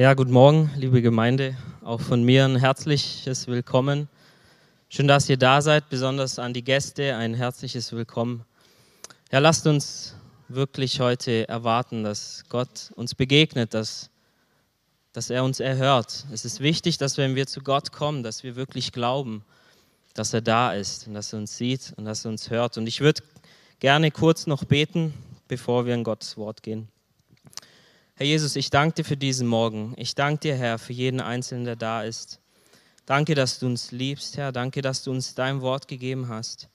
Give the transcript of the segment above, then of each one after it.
Ja, guten Morgen, liebe Gemeinde. Auch von mir ein herzliches Willkommen. Schön, dass ihr da seid, besonders an die Gäste ein herzliches Willkommen. Ja, lasst uns wirklich heute erwarten, dass Gott uns begegnet, dass, dass er uns erhört. Es ist wichtig, dass wenn wir zu Gott kommen, dass wir wirklich glauben, dass er da ist und dass er uns sieht und dass er uns hört. Und ich würde gerne kurz noch beten, bevor wir in Gottes Wort gehen. Herr Jesus, ich danke dir für diesen Morgen. Ich danke dir, Herr, für jeden Einzelnen, der da ist. Danke, dass du uns liebst, Herr. Danke, dass du uns dein Wort gegeben hast.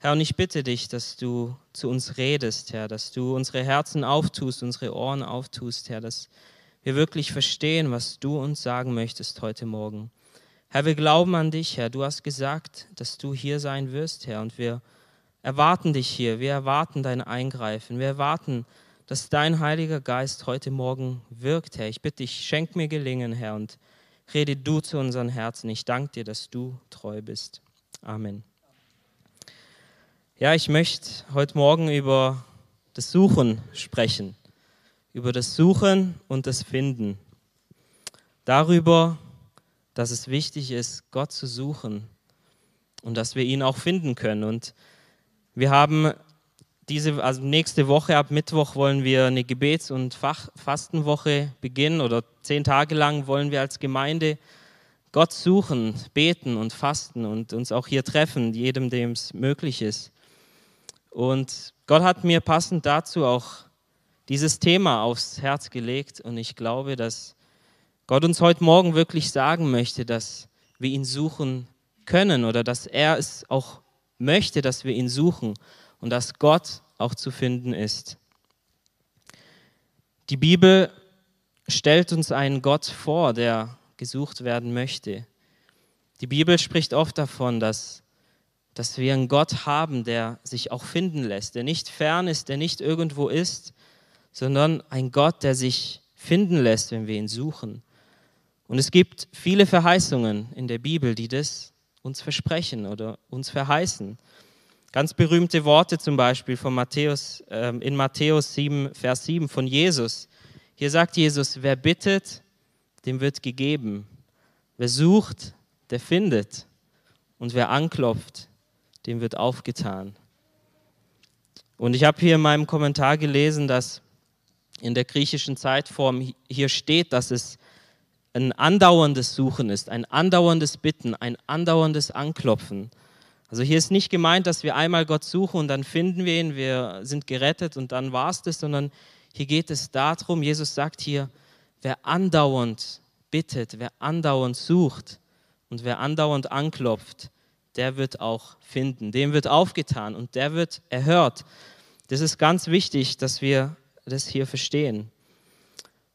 Herr, und ich bitte dich, dass du zu uns redest, Herr, dass du unsere Herzen auftust, unsere Ohren auftust, Herr, dass wir wirklich verstehen, was du uns sagen möchtest heute Morgen. Herr, wir glauben an dich, Herr. Du hast gesagt, dass du hier sein wirst, Herr, und wir erwarten dich hier. Wir erwarten dein Eingreifen. Wir erwarten, dein Heiliger Geist heute Morgen wirkt, Herr. Ich bitte dich, schenk mir Gelingen, Herr, und rede du zu unseren Herzen. Ich danke dir, dass du treu bist. Amen. Ja, ich möchte heute Morgen über das Suchen sprechen, über das Suchen und das Finden. Darüber, dass es wichtig ist, Gott zu suchen und dass wir ihn auch finden können. Und wir haben diese, also nächste Woche, ab Mittwoch, wollen wir eine Gebets- und Fach Fastenwoche beginnen oder zehn Tage lang wollen wir als Gemeinde Gott suchen, beten und fasten und uns auch hier treffen, jedem, dem es möglich ist. Und Gott hat mir passend dazu auch dieses Thema aufs Herz gelegt und ich glaube, dass Gott uns heute Morgen wirklich sagen möchte, dass wir ihn suchen können oder dass er es auch möchte, dass wir ihn suchen und dass Gott auch zu finden ist. Die Bibel stellt uns einen Gott vor, der gesucht werden möchte. Die Bibel spricht oft davon, dass, dass wir einen Gott haben, der sich auch finden lässt, der nicht fern ist, der nicht irgendwo ist, sondern ein Gott, der sich finden lässt, wenn wir ihn suchen. Und es gibt viele Verheißungen in der Bibel, die das uns versprechen oder uns verheißen. Ganz berühmte Worte zum Beispiel von Matthäus, äh, in Matthäus 7, Vers 7 von Jesus. Hier sagt Jesus, wer bittet, dem wird gegeben. Wer sucht, der findet. Und wer anklopft, dem wird aufgetan. Und ich habe hier in meinem Kommentar gelesen, dass in der griechischen Zeitform hier steht, dass es ein andauerndes Suchen ist, ein andauerndes Bitten, ein andauerndes Anklopfen. Also hier ist nicht gemeint, dass wir einmal Gott suchen und dann finden wir ihn, wir sind gerettet und dann war es das, sondern hier geht es darum, Jesus sagt hier, wer andauernd bittet, wer andauernd sucht und wer andauernd anklopft, der wird auch finden, dem wird aufgetan und der wird erhört. Das ist ganz wichtig, dass wir das hier verstehen.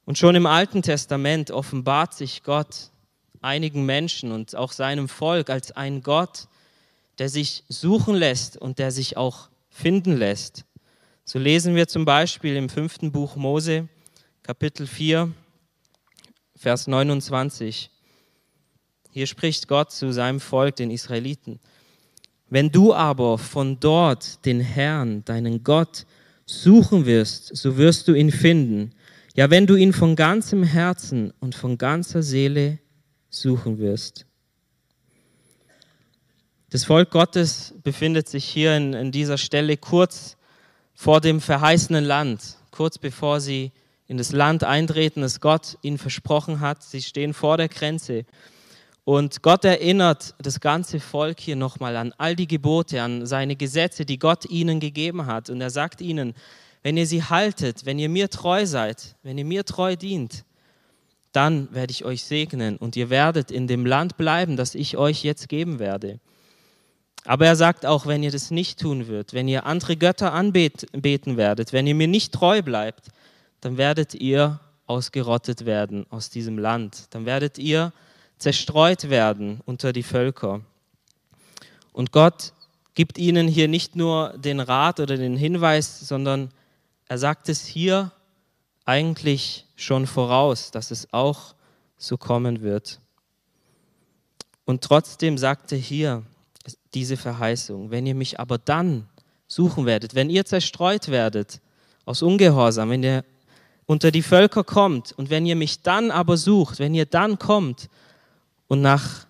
Und schon im Alten Testament offenbart sich Gott einigen Menschen und auch seinem Volk als ein Gott, der sich suchen lässt und der sich auch finden lässt. So lesen wir zum Beispiel im fünften Buch Mose, Kapitel 4, Vers 29. Hier spricht Gott zu seinem Volk, den Israeliten. Wenn du aber von dort den Herrn, deinen Gott, suchen wirst, so wirst du ihn finden. Ja, wenn du ihn von ganzem Herzen und von ganzer Seele suchen wirst. Das Volk Gottes befindet sich hier in, in dieser Stelle kurz vor dem verheißenen Land, kurz bevor sie in das Land eintreten, das Gott ihnen versprochen hat. Sie stehen vor der Grenze. Und Gott erinnert das ganze Volk hier nochmal an all die Gebote, an seine Gesetze, die Gott ihnen gegeben hat. Und er sagt ihnen, wenn ihr sie haltet, wenn ihr mir treu seid, wenn ihr mir treu dient, dann werde ich euch segnen und ihr werdet in dem Land bleiben, das ich euch jetzt geben werde. Aber er sagt auch, wenn ihr das nicht tun würdet, wenn ihr andere Götter anbeten werdet, wenn ihr mir nicht treu bleibt, dann werdet ihr ausgerottet werden aus diesem Land. Dann werdet ihr zerstreut werden unter die Völker. Und Gott gibt ihnen hier nicht nur den Rat oder den Hinweis, sondern er sagt es hier eigentlich schon voraus, dass es auch so kommen wird. Und trotzdem sagt er hier, diese Verheißung. Wenn ihr mich aber dann suchen werdet, wenn ihr zerstreut werdet aus Ungehorsam, wenn ihr unter die Völker kommt und wenn ihr mich dann aber sucht, wenn ihr dann kommt und nach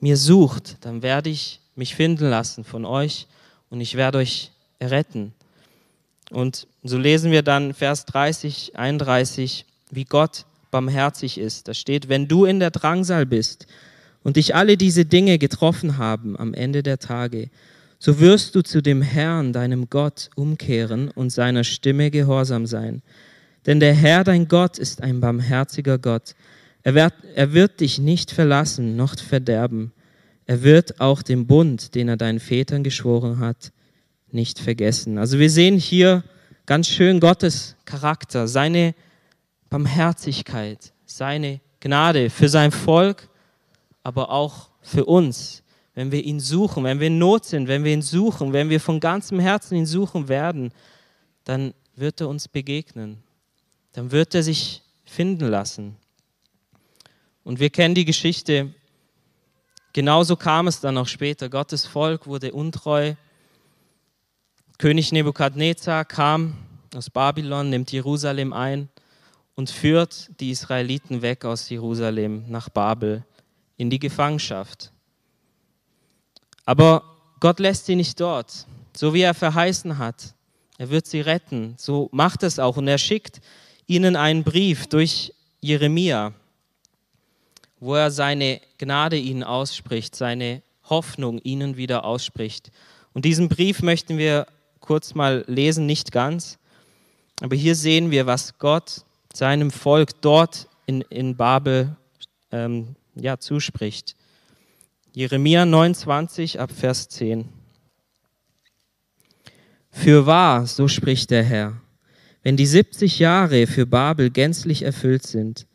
mir sucht, dann werde ich mich finden lassen von euch und ich werde euch erretten. Und so lesen wir dann Vers 30, 31, wie Gott barmherzig ist. Da steht, wenn du in der Drangsal bist und dich alle diese Dinge getroffen haben am Ende der Tage, so wirst du zu dem Herrn, deinem Gott, umkehren und seiner Stimme gehorsam sein. Denn der Herr, dein Gott, ist ein barmherziger Gott. Er wird, er wird dich nicht verlassen noch verderben. Er wird auch den Bund, den er deinen Vätern geschworen hat, nicht vergessen. Also wir sehen hier ganz schön Gottes Charakter, seine Barmherzigkeit, seine Gnade für sein Volk, aber auch für uns wenn wir ihn suchen, wenn wir in Not sind, wenn wir ihn suchen, wenn wir von ganzem Herzen ihn suchen werden, dann wird er uns begegnen. Dann wird er sich finden lassen. Und wir kennen die Geschichte. Genauso kam es dann auch später. Gottes Volk wurde untreu. König Nebukadnezar kam aus Babylon, nimmt Jerusalem ein und führt die Israeliten weg aus Jerusalem nach Babel in die Gefangenschaft. Aber Gott lässt sie nicht dort, so wie er verheißen hat. Er wird sie retten. So macht es auch. Und er schickt ihnen einen Brief durch Jeremia, wo er seine Gnade ihnen ausspricht, seine Hoffnung ihnen wieder ausspricht. Und diesen Brief möchten wir kurz mal lesen, nicht ganz. Aber hier sehen wir, was Gott seinem Volk dort in, in Babel ähm, ja, zuspricht. Jeremia 29 ab Vers 10. Für wahr, so spricht der Herr, wenn die 70 Jahre für Babel gänzlich erfüllt sind,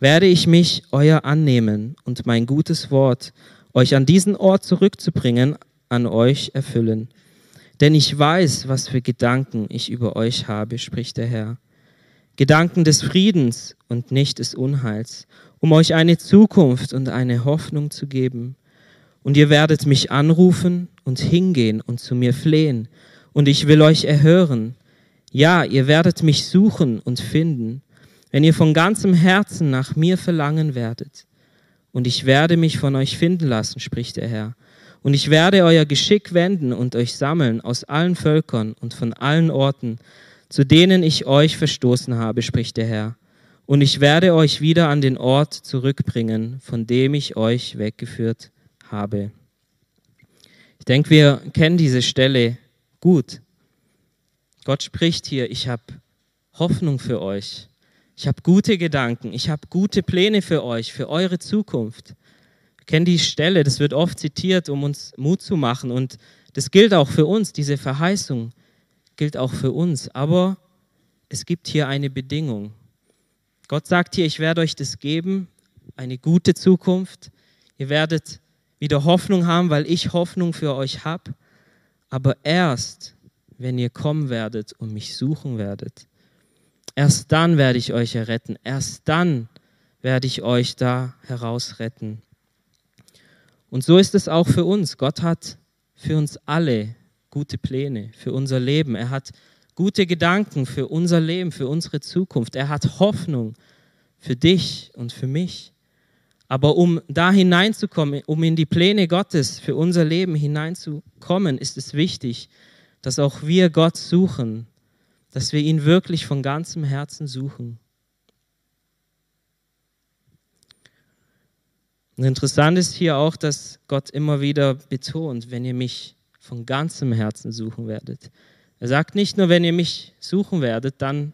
werde ich mich euer annehmen und mein gutes Wort, euch an diesen Ort zurückzubringen, an euch erfüllen. Denn ich weiß, was für Gedanken ich über euch habe, spricht der Herr. Gedanken des Friedens und nicht des Unheils, um euch eine Zukunft und eine Hoffnung zu geben. Und ihr werdet mich anrufen und hingehen und zu mir flehen, und ich will euch erhören. Ja, ihr werdet mich suchen und finden, wenn ihr von ganzem Herzen nach mir verlangen werdet. Und ich werde mich von euch finden lassen, spricht der Herr. Und ich werde euer Geschick wenden und euch sammeln aus allen Völkern und von allen Orten, zu denen ich euch verstoßen habe, spricht der Herr. Und ich werde euch wieder an den Ort zurückbringen, von dem ich euch weggeführt habe. Ich denke, wir kennen diese Stelle gut. Gott spricht hier, ich habe Hoffnung für euch. Ich habe gute Gedanken, ich habe gute Pläne für euch, für eure Zukunft. Wir kennen die Stelle, das wird oft zitiert, um uns Mut zu machen. Und das gilt auch für uns, diese Verheißung gilt auch für uns. Aber es gibt hier eine Bedingung. Gott sagt hier, ich werde euch das geben, eine gute Zukunft. Ihr werdet wieder Hoffnung haben, weil ich Hoffnung für euch habe. Aber erst, wenn ihr kommen werdet und mich suchen werdet, erst dann werde ich euch erretten. Erst dann werde ich euch da herausretten. Und so ist es auch für uns. Gott hat für uns alle gute Pläne für unser Leben. Er hat gute Gedanken für unser Leben, für unsere Zukunft. Er hat Hoffnung für dich und für mich. Aber um da hineinzukommen, um in die Pläne Gottes für unser Leben hineinzukommen, ist es wichtig, dass auch wir Gott suchen, dass wir ihn wirklich von ganzem Herzen suchen. Und interessant ist hier auch, dass Gott immer wieder betont, wenn ihr mich von ganzem Herzen suchen werdet. Er sagt nicht nur, wenn ihr mich suchen werdet, dann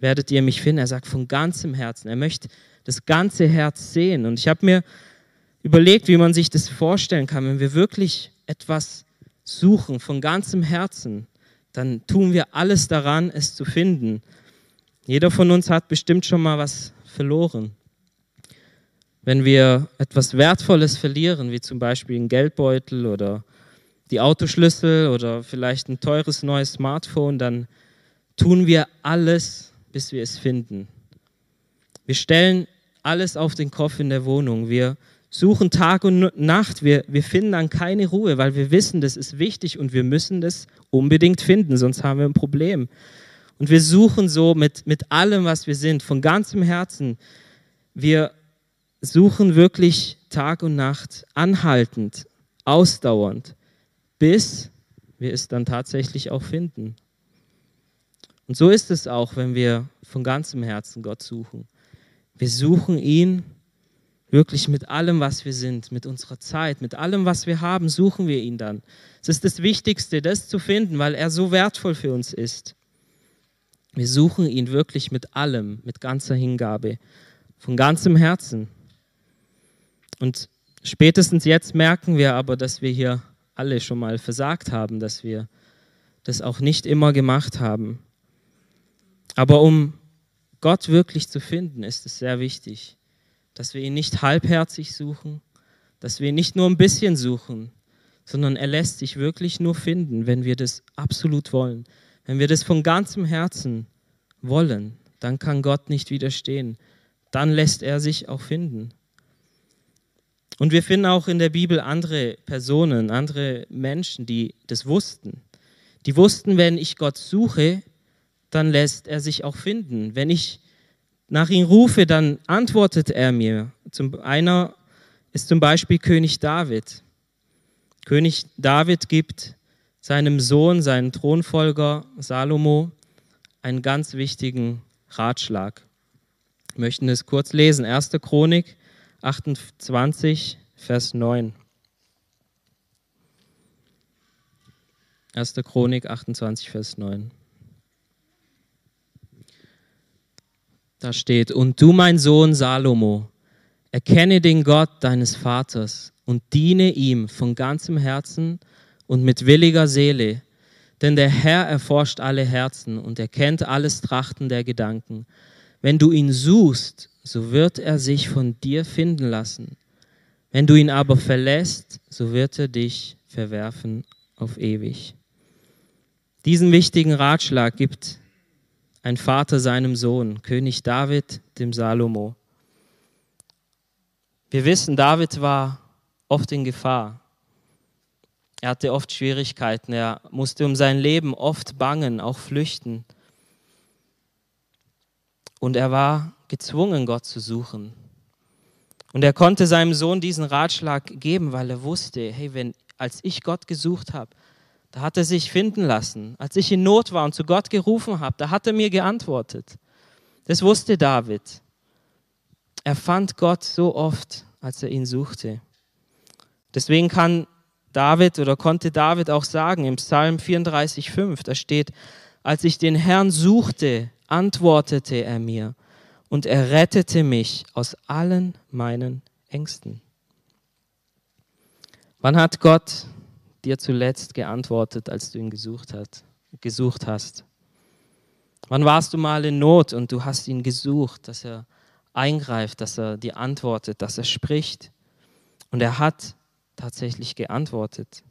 werdet ihr mich finden. Er sagt von ganzem Herzen. Er möchte das ganze Herz sehen. Und ich habe mir überlegt, wie man sich das vorstellen kann, wenn wir wirklich etwas suchen von ganzem Herzen, dann tun wir alles daran, es zu finden. Jeder von uns hat bestimmt schon mal was verloren. Wenn wir etwas Wertvolles verlieren, wie zum Beispiel einen Geldbeutel oder die Autoschlüssel oder vielleicht ein teures neues Smartphone, dann tun wir alles, bis wir es finden. Wir stellen alles auf den Kopf in der Wohnung. Wir suchen Tag und Nacht. Wir, wir finden dann keine Ruhe, weil wir wissen, das ist wichtig und wir müssen das unbedingt finden, sonst haben wir ein Problem. Und wir suchen so mit, mit allem, was wir sind, von ganzem Herzen. Wir suchen wirklich Tag und Nacht anhaltend, ausdauernd, bis wir es dann tatsächlich auch finden. Und so ist es auch, wenn wir von ganzem Herzen Gott suchen. Wir suchen ihn wirklich mit allem, was wir sind, mit unserer Zeit, mit allem, was wir haben, suchen wir ihn dann. Es ist das Wichtigste, das zu finden, weil er so wertvoll für uns ist. Wir suchen ihn wirklich mit allem, mit ganzer Hingabe, von ganzem Herzen. Und spätestens jetzt merken wir aber, dass wir hier alle schon mal versagt haben, dass wir das auch nicht immer gemacht haben. Aber um Gott wirklich zu finden, ist es sehr wichtig, dass wir ihn nicht halbherzig suchen, dass wir ihn nicht nur ein bisschen suchen, sondern er lässt sich wirklich nur finden, wenn wir das absolut wollen. Wenn wir das von ganzem Herzen wollen, dann kann Gott nicht widerstehen. Dann lässt er sich auch finden. Und wir finden auch in der Bibel andere Personen, andere Menschen, die das wussten. Die wussten, wenn ich Gott suche, dann lässt er sich auch finden. Wenn ich nach ihm rufe, dann antwortet er mir. Zum, einer ist zum Beispiel König David. König David gibt seinem Sohn, seinem Thronfolger Salomo, einen ganz wichtigen Ratschlag. Wir möchten es kurz lesen. 1. Chronik 28, Vers 9. 1. Chronik 28, Vers 9. Da steht, und du, mein Sohn Salomo, erkenne den Gott deines Vaters und diene ihm von ganzem Herzen und mit williger Seele, denn der Herr erforscht alle Herzen und erkennt alles Trachten der Gedanken. Wenn du ihn suchst, so wird er sich von dir finden lassen. Wenn du ihn aber verlässt, so wird er dich verwerfen auf ewig. Diesen wichtigen Ratschlag gibt ein Vater seinem Sohn, König David, dem Salomo. Wir wissen, David war oft in Gefahr. Er hatte oft Schwierigkeiten, er musste um sein Leben oft bangen, auch flüchten. Und er war gezwungen, Gott zu suchen. Und er konnte seinem Sohn diesen Ratschlag geben, weil er wusste, hey, wenn, als ich Gott gesucht habe, da hat er sich finden lassen. Als ich in Not war und zu Gott gerufen habe, da hat er mir geantwortet. Das wusste David. Er fand Gott so oft, als er ihn suchte. Deswegen kann David oder konnte David auch sagen im Psalm 34,5, da steht, als ich den Herrn suchte, antwortete er mir und er rettete mich aus allen meinen Ängsten. Wann hat Gott dir zuletzt geantwortet, als du ihn gesucht, hat, gesucht hast? Wann warst du mal in Not und du hast ihn gesucht, dass er eingreift, dass er dir antwortet, dass er spricht? Und er hat tatsächlich geantwortet.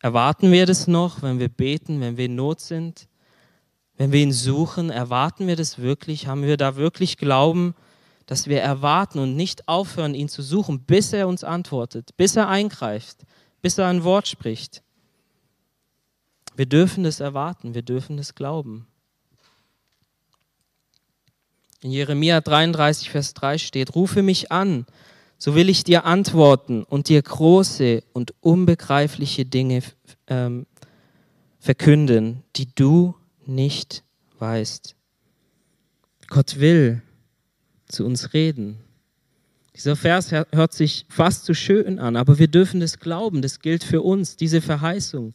Erwarten wir das noch, wenn wir beten, wenn wir in Not sind? Wenn wir ihn suchen, erwarten wir das wirklich? Haben wir da wirklich Glauben, dass wir erwarten und nicht aufhören, ihn zu suchen, bis er uns antwortet, bis er eingreift, bis er ein Wort spricht? Wir dürfen das erwarten, wir dürfen das glauben. In Jeremia 33, Vers 3 steht, rufe mich an, so will ich dir antworten und dir große und unbegreifliche Dinge ähm, verkünden, die du nicht weißt. Gott will zu uns reden. Dieser Vers hört sich fast zu schön an, aber wir dürfen das glauben. Das gilt für uns. Diese Verheißung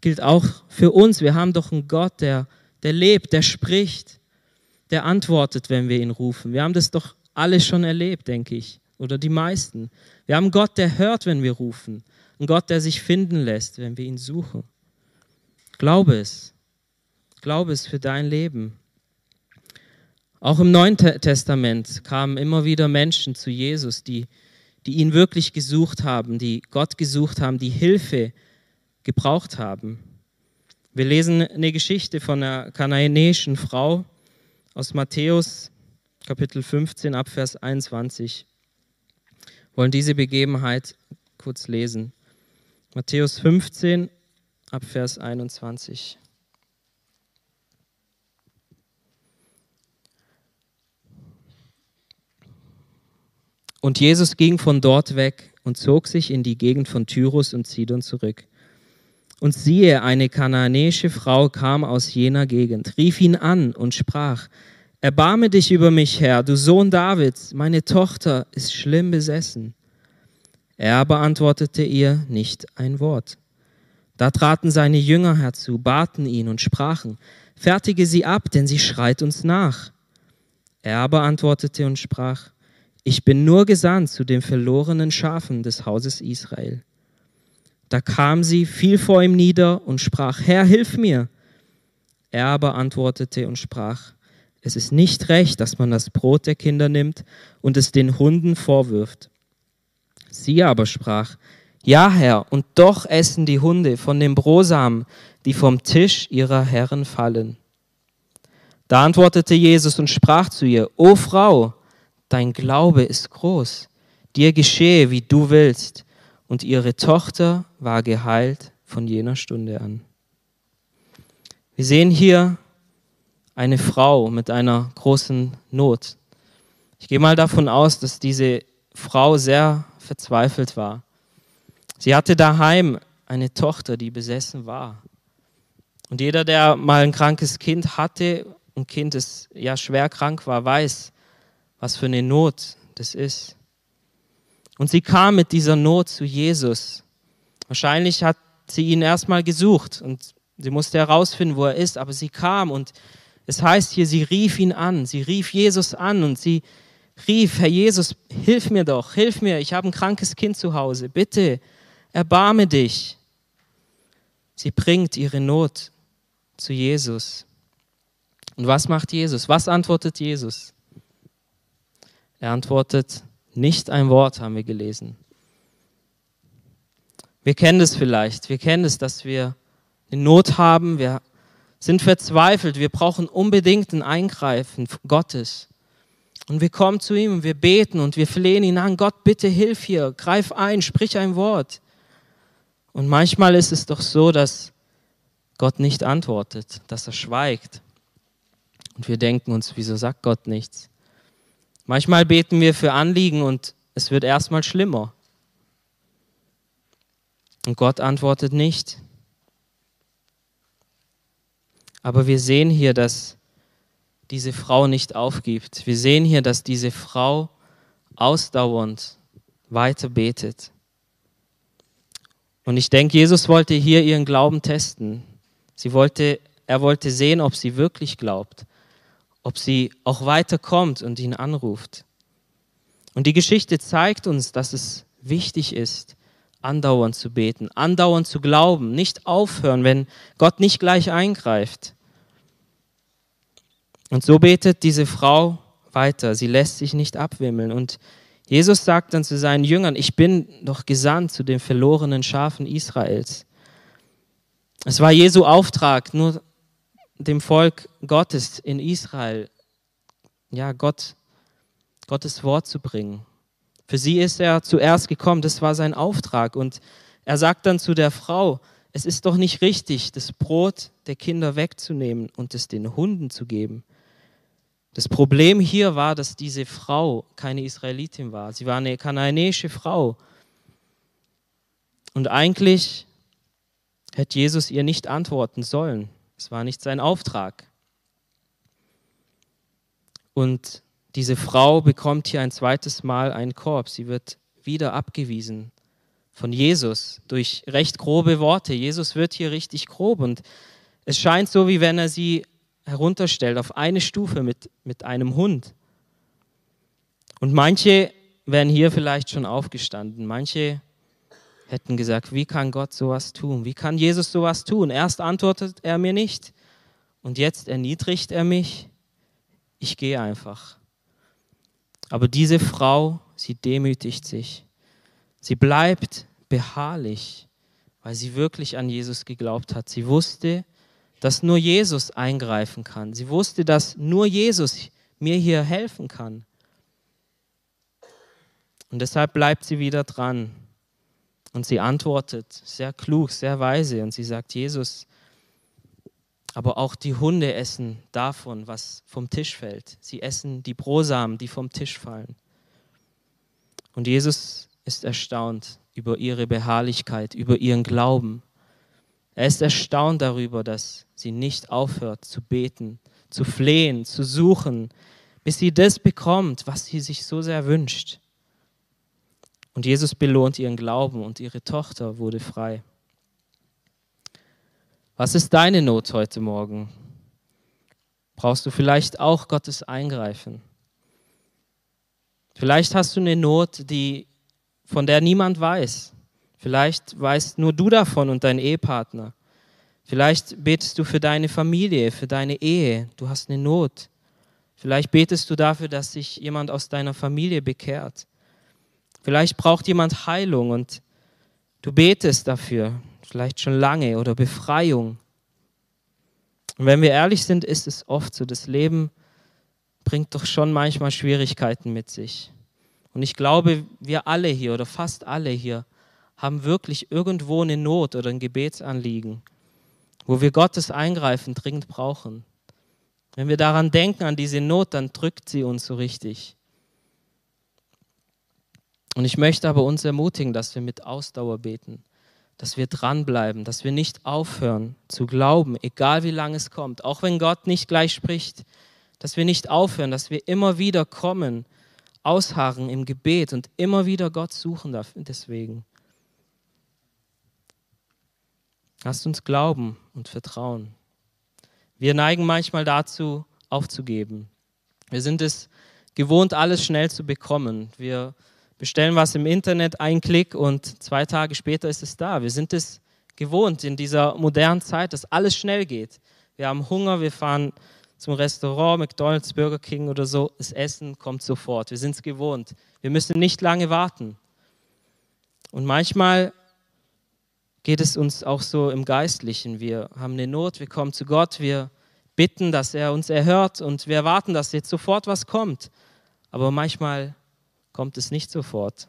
gilt auch für uns. Wir haben doch einen Gott, der, der lebt, der spricht, der antwortet, wenn wir ihn rufen. Wir haben das doch alle schon erlebt, denke ich, oder die meisten. Wir haben einen Gott, der hört, wenn wir rufen. Einen Gott, der sich finden lässt, wenn wir ihn suchen. Glaube es. Glaube es für dein Leben. Auch im Neuen Testament kamen immer wieder Menschen zu Jesus, die, die ihn wirklich gesucht haben, die Gott gesucht haben, die Hilfe gebraucht haben. Wir lesen eine Geschichte von einer kanaanäischen Frau aus Matthäus Kapitel 15 ab Vers 21. Wir wollen diese Begebenheit kurz lesen. Matthäus 15 ab Vers 21. Und Jesus ging von dort weg und zog sich in die Gegend von Tyrus und Sidon zurück. Und siehe, eine kananäische Frau kam aus jener Gegend, rief ihn an und sprach, Erbarme dich über mich, Herr, du Sohn Davids, meine Tochter ist schlimm besessen. Er aber antwortete ihr nicht ein Wort. Da traten seine Jünger herzu, baten ihn und sprachen, Fertige sie ab, denn sie schreit uns nach. Er aber antwortete und sprach, Ich bin nur gesandt zu den verlorenen Schafen des Hauses Israel. Da kam sie, fiel vor ihm nieder und sprach, Herr, hilf mir. Er aber antwortete und sprach, es ist nicht recht, dass man das Brot der Kinder nimmt und es den Hunden vorwirft. Sie aber sprach, ja Herr, und doch essen die Hunde von dem Brosamen, die vom Tisch ihrer Herren fallen. Da antwortete Jesus und sprach zu ihr, O Frau, dein Glaube ist groß, dir geschehe, wie du willst. Und ihre Tochter war geheilt von jener Stunde an. Wir sehen hier eine Frau mit einer großen Not. Ich gehe mal davon aus, dass diese Frau sehr verzweifelt war. Sie hatte daheim eine Tochter, die besessen war. Und jeder, der mal ein krankes Kind hatte, ein Kind, das ja schwer krank war, weiß, was für eine Not das ist. Und sie kam mit dieser Not zu Jesus. Wahrscheinlich hat sie ihn erstmal gesucht und sie musste herausfinden, wo er ist, aber sie kam und es heißt hier, sie rief ihn an, sie rief Jesus an und sie rief, Herr Jesus, hilf mir doch, hilf mir, ich habe ein krankes Kind zu Hause, bitte, erbarme dich. Sie bringt ihre Not zu Jesus. Und was macht Jesus? Was antwortet Jesus? Er antwortet nicht ein Wort, haben wir gelesen. Wir kennen das vielleicht. Wir kennen es, dass wir eine Not haben. Wir sind verzweifelt, wir brauchen unbedingt ein Eingreifen Gottes. Und wir kommen zu ihm und wir beten und wir flehen ihn an, Gott, bitte hilf hier, greif ein, sprich ein Wort. Und manchmal ist es doch so, dass Gott nicht antwortet, dass er schweigt. Und wir denken uns, wieso sagt Gott nichts? Manchmal beten wir für Anliegen und es wird erstmal schlimmer. Und Gott antwortet nicht. Aber wir sehen hier, dass diese Frau nicht aufgibt. Wir sehen hier, dass diese Frau ausdauernd weiter betet. Und ich denke, Jesus wollte hier ihren Glauben testen. Sie wollte, er wollte sehen, ob sie wirklich glaubt, ob sie auch weiterkommt und ihn anruft. Und die Geschichte zeigt uns, dass es wichtig ist, andauernd zu beten, andauernd zu glauben, nicht aufhören, wenn Gott nicht gleich eingreift. Und so betet diese Frau weiter, sie lässt sich nicht abwimmeln. Und Jesus sagt dann zu seinen Jüngern, ich bin doch gesandt zu den verlorenen Schafen Israels. Es war Jesu Auftrag, nur dem Volk Gottes in Israel, ja, Gott, Gottes Wort zu bringen. Für sie ist er zuerst gekommen, das war sein Auftrag. Und er sagt dann zu der Frau, es ist doch nicht richtig, das Brot der Kinder wegzunehmen und es den Hunden zu geben. Das Problem hier war, dass diese Frau keine Israelitin war. Sie war eine kanaanäische Frau. Und eigentlich hätte Jesus ihr nicht antworten sollen. Es war nicht sein Auftrag. Und diese Frau bekommt hier ein zweites Mal einen Korb. Sie wird wieder abgewiesen von Jesus durch recht grobe Worte. Jesus wird hier richtig grob und es scheint so, wie wenn er sie herunterstellt auf eine Stufe mit, mit einem Hund. Und manche wären hier vielleicht schon aufgestanden. Manche hätten gesagt, wie kann Gott sowas tun? Wie kann Jesus sowas tun? Erst antwortet er mir nicht und jetzt erniedrigt er mich. Ich gehe einfach. Aber diese Frau, sie demütigt sich. Sie bleibt beharrlich, weil sie wirklich an Jesus geglaubt hat. Sie wusste, dass nur Jesus eingreifen kann. Sie wusste, dass nur Jesus mir hier helfen kann. Und deshalb bleibt sie wieder dran. Und sie antwortet sehr klug, sehr weise. Und sie sagt, Jesus, aber auch die Hunde essen davon, was vom Tisch fällt. Sie essen die Brosamen, die vom Tisch fallen. Und Jesus ist erstaunt über ihre Beharrlichkeit, über ihren Glauben. Er ist erstaunt darüber, dass sie nicht aufhört zu beten, zu flehen, zu suchen, bis sie das bekommt, was sie sich so sehr wünscht. Und Jesus belohnt ihren Glauben und ihre Tochter wurde frei. Was ist deine Not heute Morgen? Brauchst du vielleicht auch Gottes Eingreifen? Vielleicht hast du eine Not, die, von der niemand weiß. Vielleicht weißt nur du davon und dein Ehepartner. Vielleicht betest du für deine Familie, für deine Ehe. Du hast eine Not. Vielleicht betest du dafür, dass sich jemand aus deiner Familie bekehrt. Vielleicht braucht jemand Heilung und du betest dafür, vielleicht schon lange oder Befreiung. Und wenn wir ehrlich sind, ist es oft so, das Leben bringt doch schon manchmal Schwierigkeiten mit sich. Und ich glaube, wir alle hier oder fast alle hier haben wirklich irgendwo eine Not oder ein Gebetsanliegen, wo wir Gottes Eingreifen dringend brauchen. Wenn wir daran denken, an diese Not, dann drückt sie uns so richtig. Und ich möchte aber uns ermutigen, dass wir mit Ausdauer beten, dass wir dranbleiben, dass wir nicht aufhören zu glauben, egal wie lange es kommt, auch wenn Gott nicht gleich spricht, dass wir nicht aufhören, dass wir immer wieder kommen, ausharren im Gebet und immer wieder Gott suchen deswegen. Lasst uns glauben und vertrauen. Wir neigen manchmal dazu, aufzugeben. Wir sind es gewohnt, alles schnell zu bekommen. Wir bestellen was im Internet, ein Klick und zwei Tage später ist es da. Wir sind es gewohnt in dieser modernen Zeit, dass alles schnell geht. Wir haben Hunger, wir fahren zum Restaurant, McDonald's, Burger King oder so, das Essen kommt sofort. Wir sind es gewohnt. Wir müssen nicht lange warten. Und manchmal geht es uns auch so im Geistlichen. Wir haben eine Not, wir kommen zu Gott, wir bitten, dass er uns erhört und wir erwarten, dass jetzt sofort was kommt. Aber manchmal kommt es nicht sofort.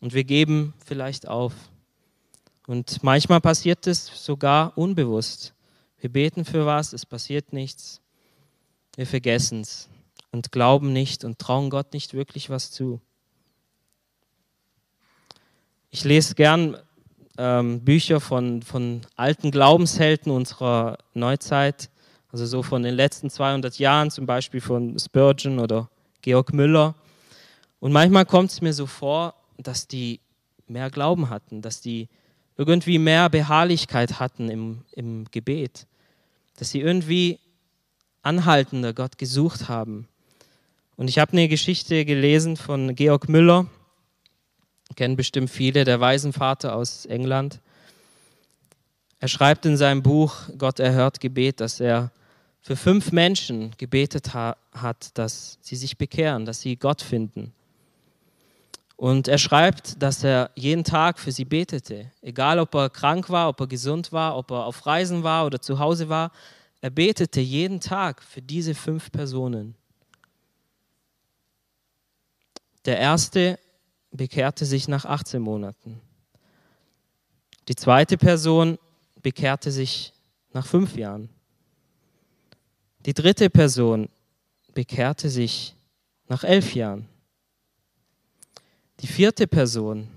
Und wir geben vielleicht auf. Und manchmal passiert es sogar unbewusst. Wir beten für was, es passiert nichts. Wir vergessen es und glauben nicht und trauen Gott nicht wirklich was zu. Ich lese gern ähm, Bücher von, von alten Glaubenshelden unserer Neuzeit, also so von den letzten 200 Jahren, zum Beispiel von Spurgeon oder Georg Müller. Und manchmal kommt es mir so vor, dass die mehr Glauben hatten, dass die irgendwie mehr Beharrlichkeit hatten im, im Gebet, dass sie irgendwie anhaltender Gott gesucht haben. Und ich habe eine Geschichte gelesen von Georg Müller, kennen bestimmt viele, der Waisenvater aus England. Er schreibt in seinem Buch Gott erhört Gebet, dass er für fünf Menschen gebetet ha hat, dass sie sich bekehren, dass sie Gott finden. Und er schreibt, dass er jeden Tag für sie betete. Egal, ob er krank war, ob er gesund war, ob er auf Reisen war oder zu Hause war. Er betete jeden Tag für diese fünf Personen. Der erste bekehrte sich nach 18 Monaten. Die zweite Person bekehrte sich nach fünf Jahren. Die dritte Person bekehrte sich nach elf Jahren. Die vierte Person,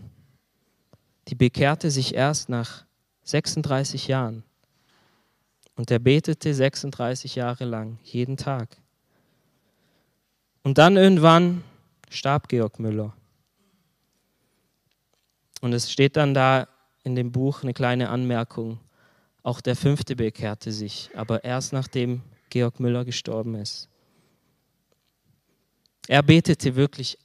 die bekehrte sich erst nach 36 Jahren. Und er betete 36 Jahre lang, jeden Tag. Und dann irgendwann starb Georg Müller. Und es steht dann da in dem Buch eine kleine Anmerkung. Auch der fünfte bekehrte sich, aber erst nachdem Georg Müller gestorben ist. Er betete wirklich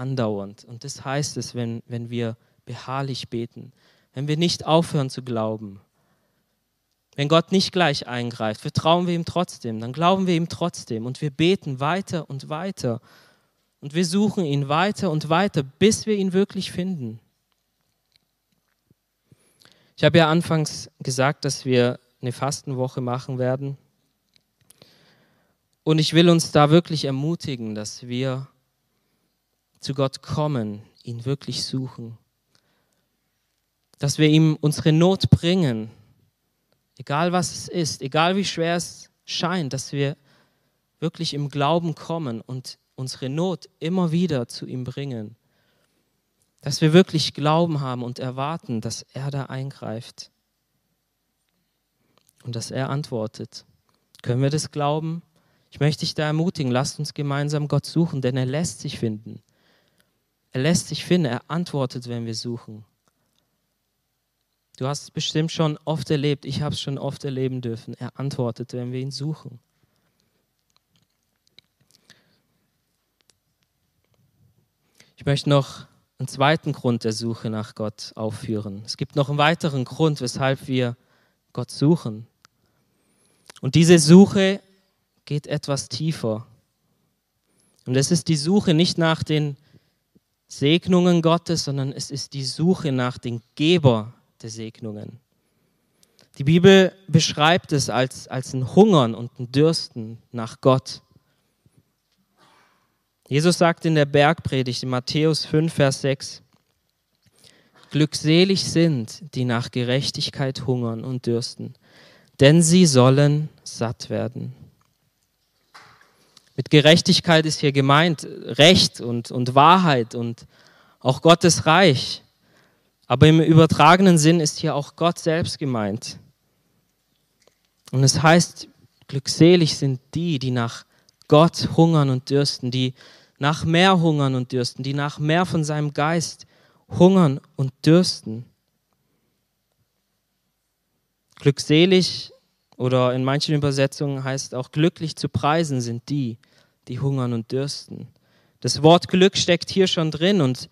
andauernd. Und das heißt es, wenn, wenn wir beharrlich beten, wenn wir nicht aufhören zu glauben, wenn Gott nicht gleich eingreift, vertrauen wir ihm trotzdem, dann glauben wir ihm trotzdem und wir beten weiter und weiter und wir suchen ihn weiter und weiter, bis wir ihn wirklich finden. Ich habe ja anfangs gesagt, dass wir eine Fastenwoche machen werden. Und ich will uns da wirklich ermutigen, dass wir zu Gott kommen, ihn wirklich suchen. Dass wir ihm unsere Not bringen, egal was es ist, egal wie schwer es scheint, dass wir wirklich im Glauben kommen und unsere Not immer wieder zu ihm bringen. Dass wir wirklich Glauben haben und erwarten, dass er da eingreift und dass er antwortet. Können wir das glauben? Ich möchte dich da ermutigen, lasst uns gemeinsam Gott suchen, denn er lässt sich finden. Er lässt sich finden, er antwortet, wenn wir suchen. Du hast es bestimmt schon oft erlebt, ich habe es schon oft erleben dürfen. Er antwortet, wenn wir ihn suchen. Ich möchte noch einen zweiten Grund der Suche nach Gott aufführen. Es gibt noch einen weiteren Grund, weshalb wir Gott suchen. Und diese Suche geht etwas tiefer. Und es ist die Suche nicht nach den Segnungen Gottes, sondern es ist die Suche nach dem Geber der Segnungen. Die Bibel beschreibt es als, als ein Hungern und ein Dürsten nach Gott. Jesus sagt in der Bergpredigt in Matthäus 5, Vers 6, Glückselig sind, die nach Gerechtigkeit hungern und dürsten, denn sie sollen satt werden. Mit Gerechtigkeit ist hier gemeint Recht und, und Wahrheit und auch Gottes Reich. Aber im übertragenen Sinn ist hier auch Gott selbst gemeint. Und es heißt, glückselig sind die, die nach Gott hungern und dürsten, die nach mehr hungern und dürsten, die nach mehr von seinem Geist hungern und dürsten. Glückselig oder in manchen Übersetzungen heißt auch glücklich zu preisen sind die, die hungern und dürsten. Das Wort Glück steckt hier schon drin und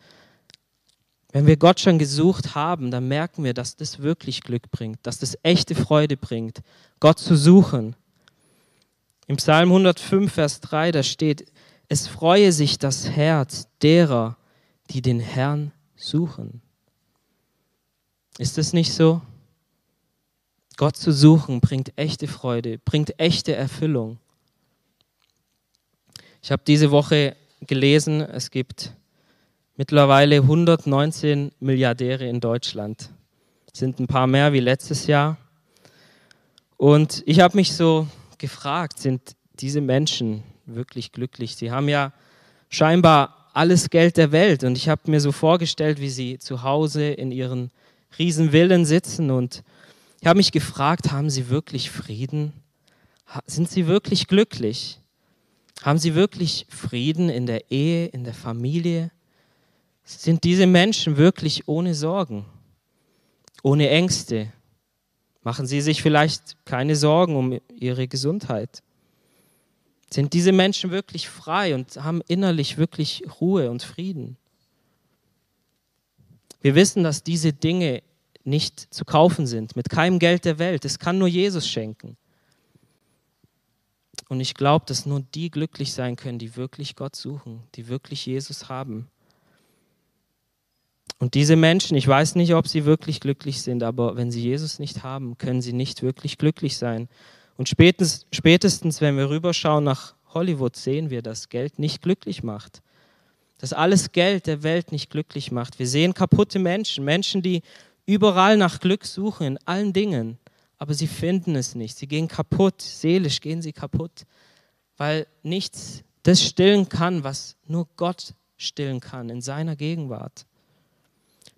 wenn wir Gott schon gesucht haben, dann merken wir, dass das wirklich Glück bringt, dass das echte Freude bringt, Gott zu suchen. Im Psalm 105, Vers 3, da steht, es freue sich das Herz derer, die den Herrn suchen. Ist es nicht so? Gott zu suchen bringt echte Freude, bringt echte Erfüllung. Ich habe diese Woche gelesen, es gibt mittlerweile 119 Milliardäre in Deutschland. Das sind ein paar mehr wie letztes Jahr. Und ich habe mich so gefragt, sind diese Menschen wirklich glücklich. Sie haben ja scheinbar alles Geld der Welt und ich habe mir so vorgestellt, wie sie zu Hause in ihren Riesenvillen sitzen und ich habe mich gefragt, haben sie wirklich Frieden? Sind sie wirklich glücklich? Haben sie wirklich Frieden in der Ehe, in der Familie? Sind diese Menschen wirklich ohne Sorgen, ohne Ängste? Machen sie sich vielleicht keine Sorgen um ihre Gesundheit? Sind diese Menschen wirklich frei und haben innerlich wirklich Ruhe und Frieden? Wir wissen, dass diese Dinge nicht zu kaufen sind, mit keinem Geld der Welt. Das kann nur Jesus schenken. Und ich glaube, dass nur die glücklich sein können, die wirklich Gott suchen, die wirklich Jesus haben. Und diese Menschen, ich weiß nicht, ob sie wirklich glücklich sind, aber wenn sie Jesus nicht haben, können sie nicht wirklich glücklich sein. Und spätestens, spätestens, wenn wir rüberschauen nach Hollywood, sehen wir, dass Geld nicht glücklich macht. Dass alles Geld der Welt nicht glücklich macht. Wir sehen kaputte Menschen, Menschen, die überall nach Glück suchen, in allen Dingen, aber sie finden es nicht. Sie gehen kaputt, seelisch gehen sie kaputt, weil nichts das stillen kann, was nur Gott stillen kann in seiner Gegenwart.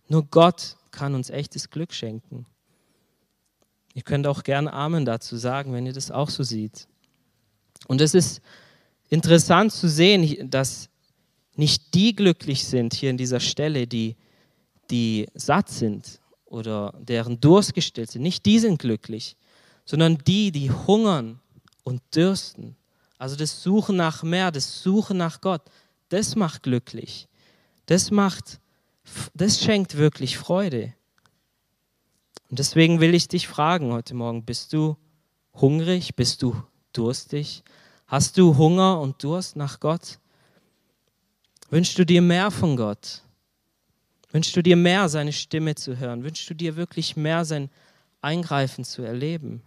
Nur Gott kann uns echtes Glück schenken. Ihr könnt auch gerne Amen dazu sagen, wenn ihr das auch so seht. Und es ist interessant zu sehen, dass nicht die glücklich sind hier in dieser Stelle, die, die satt sind oder deren Durst gestillt sind. Nicht die sind glücklich, sondern die, die hungern und dürsten. Also das Suchen nach mehr, das Suchen nach Gott, das macht glücklich. Das macht, das schenkt wirklich Freude. Und deswegen will ich dich fragen heute Morgen, bist du hungrig, bist du durstig? Hast du Hunger und Durst nach Gott? Wünschst du dir mehr von Gott? Wünschst du dir mehr, seine Stimme zu hören? Wünschst du dir wirklich mehr, sein Eingreifen zu erleben?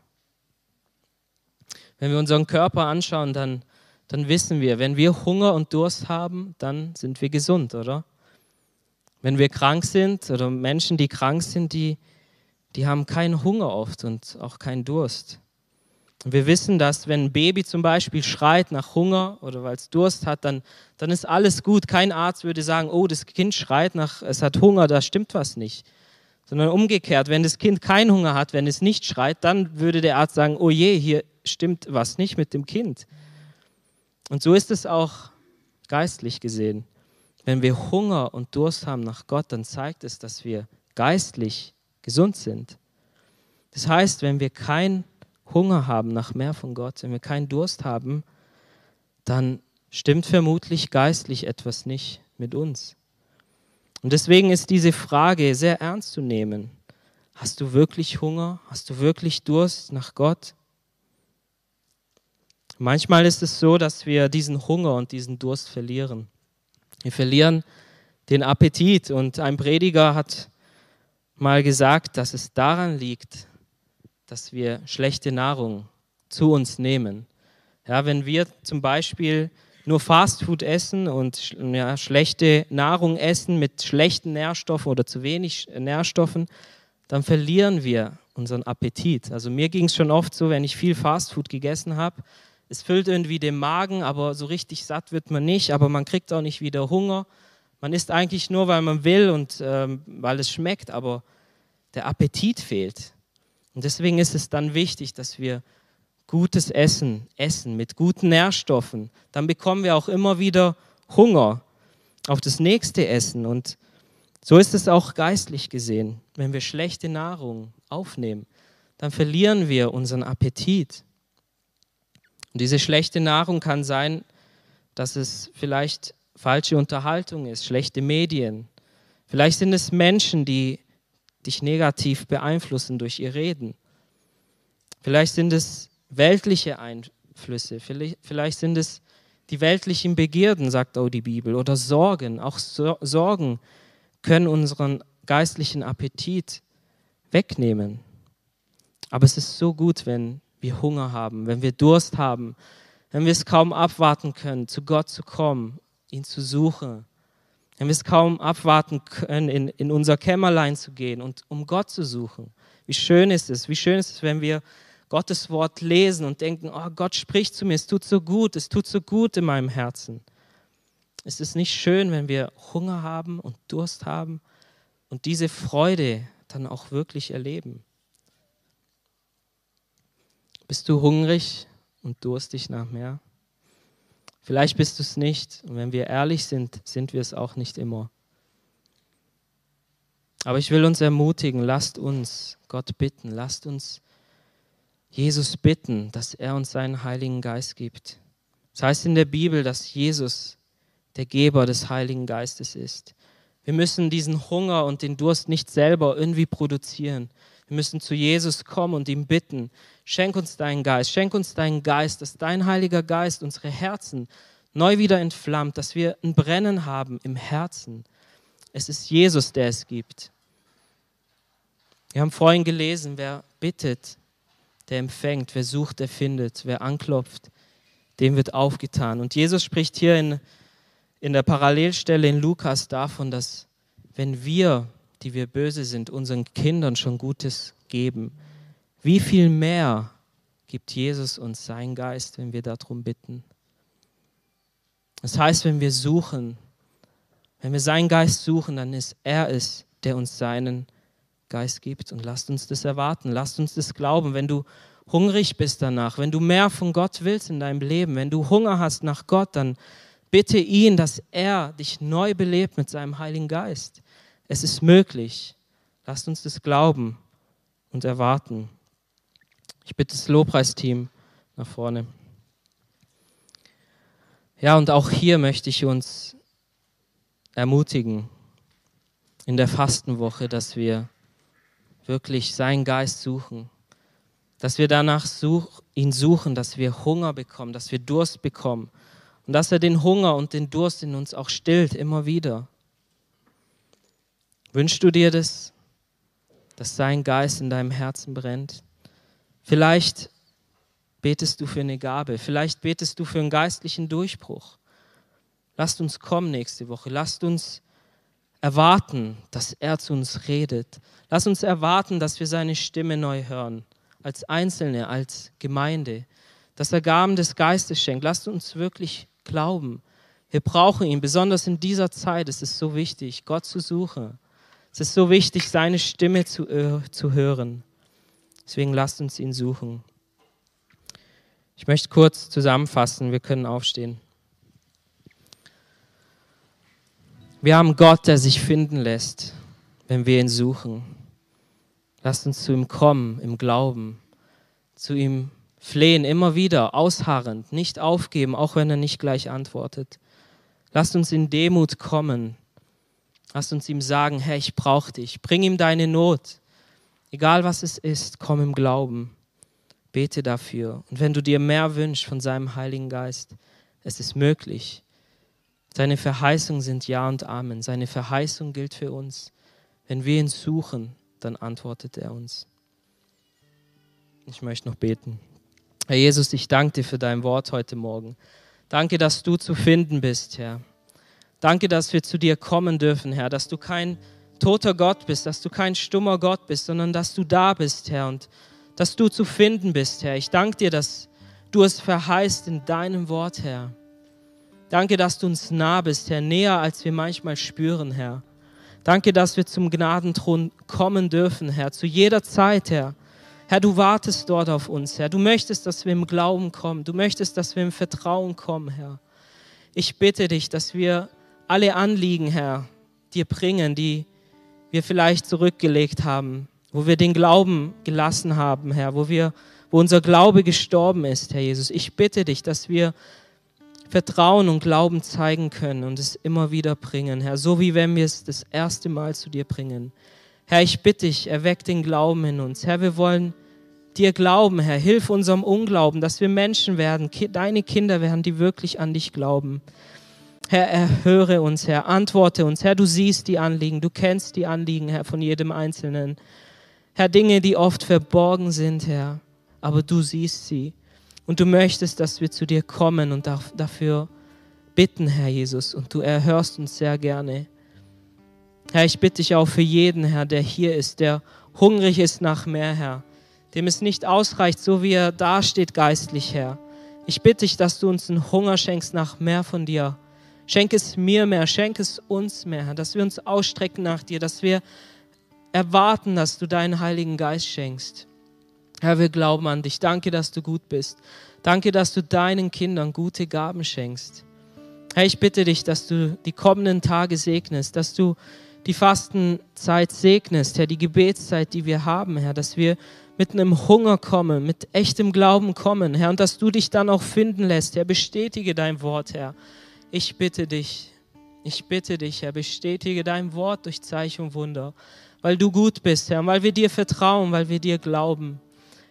Wenn wir unseren Körper anschauen, dann, dann wissen wir, wenn wir Hunger und Durst haben, dann sind wir gesund, oder? Wenn wir krank sind oder Menschen, die krank sind, die, die haben keinen Hunger oft und auch keinen Durst. Wir wissen, dass wenn ein Baby zum Beispiel schreit nach Hunger oder weil es Durst hat, dann, dann ist alles gut. Kein Arzt würde sagen, oh, das Kind schreit nach, es hat Hunger, da stimmt was nicht. Sondern umgekehrt, wenn das Kind keinen Hunger hat, wenn es nicht schreit, dann würde der Arzt sagen, oh je, hier stimmt was nicht mit dem Kind. Und so ist es auch geistlich gesehen. Wenn wir Hunger und Durst haben nach Gott, dann zeigt es, dass wir geistlich gesund sind. Das heißt, wenn wir keinen Hunger haben nach mehr von Gott, wenn wir keinen Durst haben, dann stimmt vermutlich geistlich etwas nicht mit uns. Und deswegen ist diese Frage sehr ernst zu nehmen. Hast du wirklich Hunger? Hast du wirklich Durst nach Gott? Manchmal ist es so, dass wir diesen Hunger und diesen Durst verlieren. Wir verlieren den Appetit. Und ein Prediger hat mal gesagt, dass es daran liegt, dass wir schlechte Nahrung zu uns nehmen. Ja, wenn wir zum Beispiel nur Fastfood essen und ja, schlechte Nahrung essen mit schlechten Nährstoffen oder zu wenig Nährstoffen, dann verlieren wir unseren Appetit. Also mir ging es schon oft so, wenn ich viel Fastfood gegessen habe, es füllt irgendwie den Magen, aber so richtig satt wird man nicht, aber man kriegt auch nicht wieder Hunger. Man isst eigentlich nur, weil man will und ähm, weil es schmeckt, aber der Appetit fehlt. Und deswegen ist es dann wichtig, dass wir gutes Essen essen mit guten Nährstoffen. Dann bekommen wir auch immer wieder Hunger auf das nächste Essen. Und so ist es auch geistlich gesehen. Wenn wir schlechte Nahrung aufnehmen, dann verlieren wir unseren Appetit. Und diese schlechte Nahrung kann sein, dass es vielleicht falsche Unterhaltung ist, schlechte Medien. Vielleicht sind es Menschen, die dich negativ beeinflussen durch ihr Reden. Vielleicht sind es weltliche Einflüsse, vielleicht sind es die weltlichen Begierden, sagt auch die Bibel, oder Sorgen. Auch Sorgen können unseren geistlichen Appetit wegnehmen. Aber es ist so gut, wenn wir Hunger haben, wenn wir Durst haben, wenn wir es kaum abwarten können, zu Gott zu kommen, ihn zu suchen, wenn wir es kaum abwarten können, in, in unser Kämmerlein zu gehen und um Gott zu suchen. Wie schön ist es, wie schön ist es, wenn wir Gottes Wort lesen und denken, oh, Gott spricht zu mir, es tut so gut, es tut so gut in meinem Herzen. Es ist nicht schön, wenn wir Hunger haben und Durst haben und diese Freude dann auch wirklich erleben. Bist du hungrig und durstig nach mehr? Vielleicht bist du es nicht. Und wenn wir ehrlich sind, sind wir es auch nicht immer. Aber ich will uns ermutigen, lasst uns Gott bitten, lasst uns Jesus bitten, dass er uns seinen Heiligen Geist gibt. Das heißt in der Bibel, dass Jesus der Geber des Heiligen Geistes ist. Wir müssen diesen Hunger und den Durst nicht selber irgendwie produzieren. Wir müssen zu Jesus kommen und ihm bitten, schenk uns deinen Geist, schenk uns deinen Geist, dass dein Heiliger Geist unsere Herzen neu wieder entflammt, dass wir ein Brennen haben im Herzen. Es ist Jesus, der es gibt. Wir haben vorhin gelesen, wer bittet, der empfängt, wer sucht, der findet, wer anklopft, dem wird aufgetan. Und Jesus spricht hier in, in der Parallelstelle in Lukas davon, dass wenn wir die wir böse sind, unseren Kindern schon Gutes geben, wie viel mehr gibt Jesus uns seinen Geist, wenn wir darum bitten? Das heißt, wenn wir suchen, wenn wir seinen Geist suchen, dann ist er es, der uns seinen Geist gibt. Und lasst uns das erwarten, lasst uns das glauben. Wenn du hungrig bist danach, wenn du mehr von Gott willst in deinem Leben, wenn du Hunger hast nach Gott, dann bitte ihn, dass er dich neu belebt mit seinem Heiligen Geist. Es ist möglich. Lasst uns das glauben und erwarten. Ich bitte das Lobpreisteam nach vorne. Ja, und auch hier möchte ich uns ermutigen in der Fastenwoche, dass wir wirklich seinen Geist suchen, dass wir danach such, ihn suchen, dass wir Hunger bekommen, dass wir Durst bekommen und dass er den Hunger und den Durst in uns auch stillt, immer wieder. Wünschst du dir das, dass sein Geist in deinem Herzen brennt? Vielleicht betest du für eine Gabe, vielleicht betest du für einen geistlichen Durchbruch. Lasst uns kommen nächste Woche. Lasst uns erwarten, dass er zu uns redet. Lasst uns erwarten, dass wir seine Stimme neu hören. als Einzelne, als Gemeinde, dass er Gaben des Geistes schenkt. Lasst uns wirklich glauben. Wir brauchen ihn, besonders in dieser Zeit. Es ist so wichtig, Gott zu suchen. Es ist so wichtig, seine Stimme zu, äh, zu hören. Deswegen lasst uns ihn suchen. Ich möchte kurz zusammenfassen, wir können aufstehen. Wir haben Gott, der sich finden lässt, wenn wir ihn suchen. Lasst uns zu ihm kommen im Glauben, zu ihm flehen, immer wieder, ausharrend, nicht aufgeben, auch wenn er nicht gleich antwortet. Lasst uns in Demut kommen. Lasst uns ihm sagen, Herr, ich brauche dich. Bring ihm deine Not. Egal was es ist, komm im Glauben. Bete dafür. Und wenn du dir mehr wünschst von seinem Heiligen Geist, es ist möglich. Seine Verheißungen sind Ja und Amen. Seine Verheißung gilt für uns. Wenn wir ihn suchen, dann antwortet er uns. Ich möchte noch beten. Herr Jesus, ich danke dir für dein Wort heute Morgen. Danke, dass du zu finden bist, Herr. Danke, dass wir zu dir kommen dürfen, Herr, dass du kein toter Gott bist, dass du kein stummer Gott bist, sondern dass du da bist, Herr, und dass du zu finden bist, Herr. Ich danke dir, dass du es verheißt in deinem Wort, Herr. Danke, dass du uns nah bist, Herr, näher als wir manchmal spüren, Herr. Danke, dass wir zum Gnadenthron kommen dürfen, Herr, zu jeder Zeit, Herr. Herr, du wartest dort auf uns, Herr. Du möchtest, dass wir im Glauben kommen. Du möchtest, dass wir im Vertrauen kommen, Herr. Ich bitte dich, dass wir alle Anliegen, Herr, dir bringen, die wir vielleicht zurückgelegt haben, wo wir den Glauben gelassen haben, Herr, wo, wir, wo unser Glaube gestorben ist, Herr Jesus. Ich bitte dich, dass wir Vertrauen und Glauben zeigen können und es immer wieder bringen, Herr, so wie wenn wir es das erste Mal zu dir bringen. Herr, ich bitte dich, erweck den Glauben in uns. Herr, wir wollen dir glauben, Herr. Hilf unserem Unglauben, dass wir Menschen werden, deine Kinder werden, die wirklich an dich glauben. Herr, erhöre uns, Herr, antworte uns. Herr, du siehst die Anliegen, du kennst die Anliegen, Herr, von jedem Einzelnen. Herr, Dinge, die oft verborgen sind, Herr, aber du siehst sie. Und du möchtest, dass wir zu dir kommen und dafür bitten, Herr Jesus. Und du erhörst uns sehr gerne. Herr, ich bitte dich auch für jeden, Herr, der hier ist, der hungrig ist nach mehr, Herr, dem es nicht ausreicht, so wie er dasteht geistlich, Herr. Ich bitte dich, dass du uns einen Hunger schenkst nach mehr von dir. Schenk es mir mehr, schenk es uns mehr, dass wir uns ausstrecken nach dir, dass wir erwarten, dass du deinen Heiligen Geist schenkst. Herr, wir glauben an dich. Danke, dass du gut bist. Danke, dass du deinen Kindern gute Gaben schenkst. Herr, ich bitte dich, dass du die kommenden Tage segnest, dass du die Fastenzeit segnest, Herr, die Gebetszeit, die wir haben, Herr, dass wir mit einem Hunger kommen, mit echtem Glauben kommen, Herr, und dass du dich dann auch finden lässt, Herr, bestätige dein Wort, Herr. Ich bitte dich, ich bitte dich, Herr, bestätige dein Wort durch Zeichen und Wunder, weil du gut bist, Herr, weil wir dir vertrauen, weil wir dir glauben.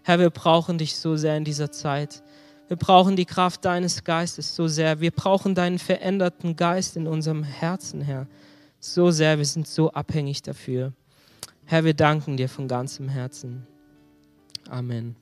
Herr, wir brauchen dich so sehr in dieser Zeit. Wir brauchen die Kraft deines Geistes so sehr. Wir brauchen deinen veränderten Geist in unserem Herzen, Herr. So sehr, wir sind so abhängig dafür. Herr, wir danken dir von ganzem Herzen. Amen.